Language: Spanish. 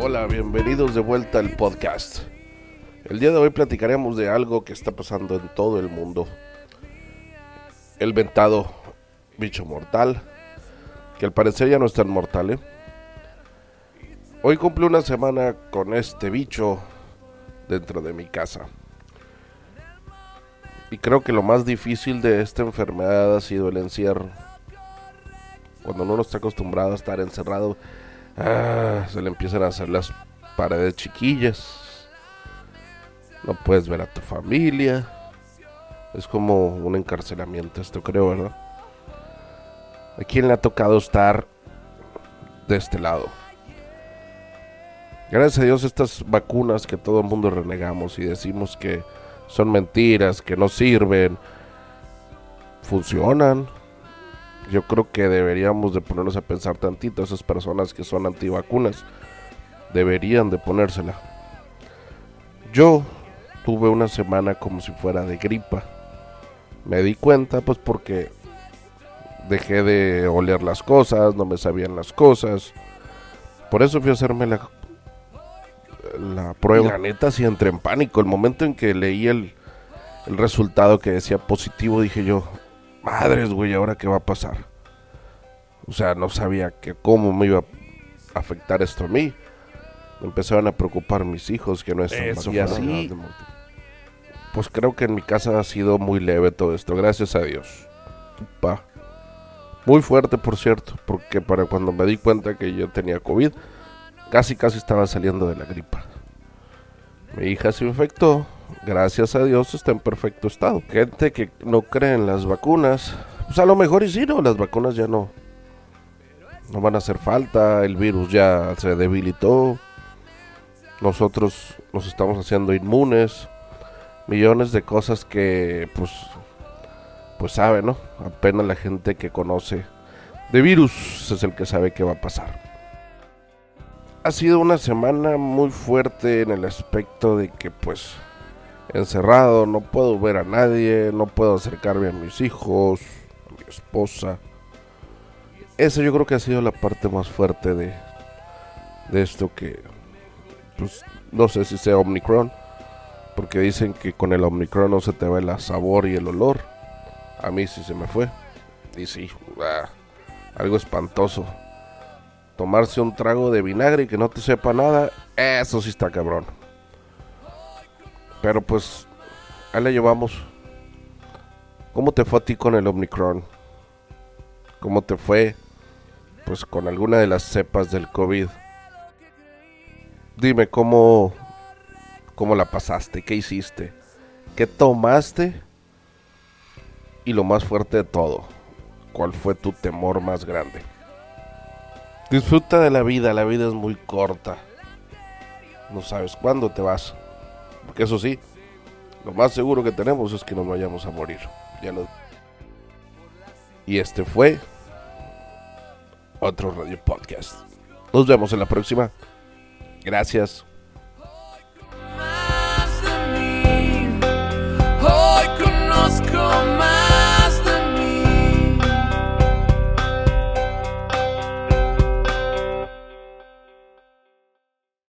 Hola, bienvenidos de vuelta al podcast. El día de hoy platicaremos de algo que está pasando en todo el mundo. El ventado bicho mortal, que al parecer ya no es tan mortal, ¿eh? Hoy cumple una semana con este bicho dentro de mi casa. Y creo que lo más difícil de esta enfermedad ha sido el encierro. Cuando uno no está acostumbrado a estar encerrado, ah, se le empiezan a hacer las paredes chiquillas. No puedes ver a tu familia. Es como un encarcelamiento, esto creo, ¿verdad? ¿A quién le ha tocado estar de este lado? Gracias a Dios estas vacunas que todo el mundo renegamos y decimos que son mentiras, que no sirven, funcionan. Yo creo que deberíamos de ponernos a pensar tantito, esas personas que son antivacunas, deberían de ponérsela. Yo tuve una semana como si fuera de gripa. Me di cuenta pues porque dejé de oler las cosas, no me sabían las cosas. Por eso fui a hacerme la la prueba. la neta sí entré en pánico. El momento en que leí el, el resultado que decía positivo, dije yo, madres, güey, ¿ahora qué va a pasar? O sea, no sabía que cómo me iba a afectar esto a mí. Me empezaron a preocupar mis hijos, que no es y así. Pues creo que en mi casa ha sido muy leve todo esto, gracias a Dios. Pa. Muy fuerte, por cierto, porque para cuando me di cuenta que yo tenía COVID, Casi, casi estaba saliendo de la gripa. Mi hija se infectó. Gracias a Dios está en perfecto estado. Gente que no cree en las vacunas. Pues a lo mejor y sí, ¿no? Las vacunas ya no. No van a hacer falta. El virus ya se debilitó. Nosotros nos estamos haciendo inmunes. Millones de cosas que pues pues sabe, ¿no? Apenas la gente que conoce de virus es el que sabe qué va a pasar ha sido una semana muy fuerte en el aspecto de que pues encerrado, no puedo ver a nadie, no puedo acercarme a mis hijos, a mi esposa. Esa yo creo que ha sido la parte más fuerte de, de esto que pues no sé si sea Omicron, porque dicen que con el Omicron no se te ve el sabor y el olor. A mí sí se me fue. Y sí, ah, algo espantoso tomarse un trago de vinagre y que no te sepa nada, eso sí está cabrón. Pero pues, ahí le llevamos. ¿Cómo te fue a ti con el Omicron? ¿Cómo te fue pues con alguna de las cepas del COVID? Dime cómo cómo la pasaste, qué hiciste, qué tomaste y lo más fuerte de todo, ¿cuál fue tu temor más grande? Disfruta de la vida, la vida es muy corta. No sabes cuándo te vas. Porque eso sí, lo más seguro que tenemos es que nos vayamos a morir. Y este fue otro Radio Podcast. Nos vemos en la próxima. Gracias.